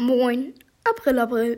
Moin, April, April.